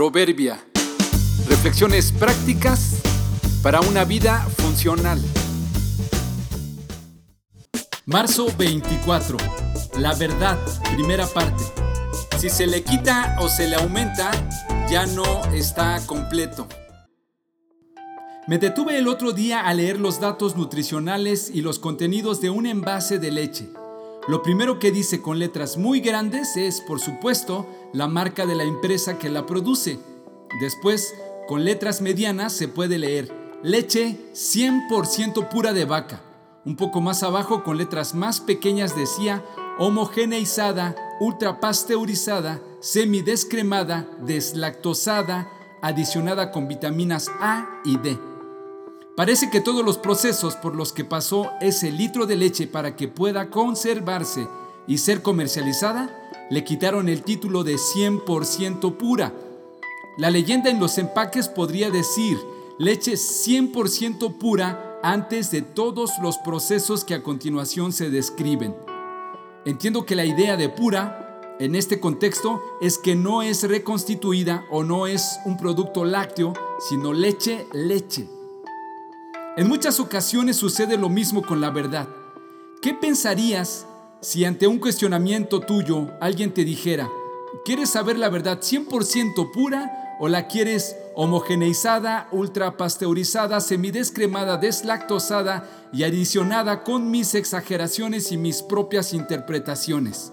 Proverbia. Reflexiones prácticas para una vida funcional. Marzo 24. La verdad, primera parte. Si se le quita o se le aumenta, ya no está completo. Me detuve el otro día a leer los datos nutricionales y los contenidos de un envase de leche. Lo primero que dice con letras muy grandes es, por supuesto, la marca de la empresa que la produce. Después, con letras medianas se puede leer leche 100% pura de vaca. Un poco más abajo, con letras más pequeñas decía homogeneizada, ultrapasteurizada, semidescremada, deslactosada, adicionada con vitaminas A y D. Parece que todos los procesos por los que pasó ese litro de leche para que pueda conservarse y ser comercializada le quitaron el título de 100% pura. La leyenda en los empaques podría decir leche 100% pura antes de todos los procesos que a continuación se describen. Entiendo que la idea de pura en este contexto es que no es reconstituida o no es un producto lácteo, sino leche, leche. En muchas ocasiones sucede lo mismo con la verdad. ¿Qué pensarías si ante un cuestionamiento tuyo alguien te dijera, ¿quieres saber la verdad 100% pura o la quieres homogeneizada, ultrapasteurizada, semidescremada, deslactosada y adicionada con mis exageraciones y mis propias interpretaciones?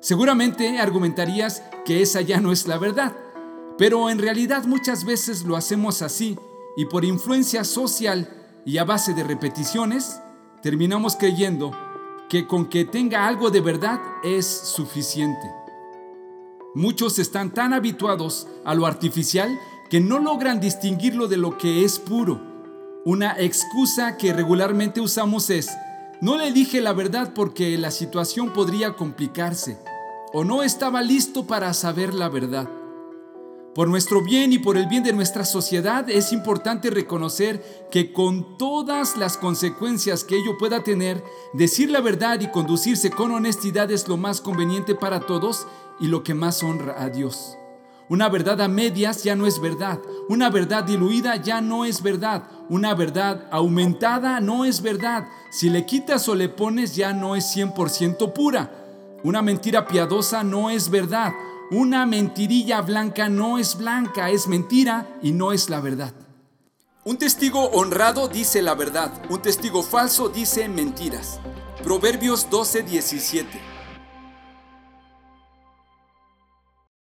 Seguramente argumentarías que esa ya no es la verdad, pero en realidad muchas veces lo hacemos así y por influencia social y a base de repeticiones, terminamos creyendo que con que tenga algo de verdad es suficiente. Muchos están tan habituados a lo artificial que no logran distinguirlo de lo que es puro. Una excusa que regularmente usamos es, no le dije la verdad porque la situación podría complicarse o no estaba listo para saber la verdad. Por nuestro bien y por el bien de nuestra sociedad es importante reconocer que con todas las consecuencias que ello pueda tener, decir la verdad y conducirse con honestidad es lo más conveniente para todos y lo que más honra a Dios. Una verdad a medias ya no es verdad. Una verdad diluida ya no es verdad. Una verdad aumentada no es verdad. Si le quitas o le pones ya no es 100% pura. Una mentira piadosa no es verdad. Una mentirilla blanca no es blanca, es mentira y no es la verdad. Un testigo honrado dice la verdad, un testigo falso dice mentiras. Proverbios 12:17.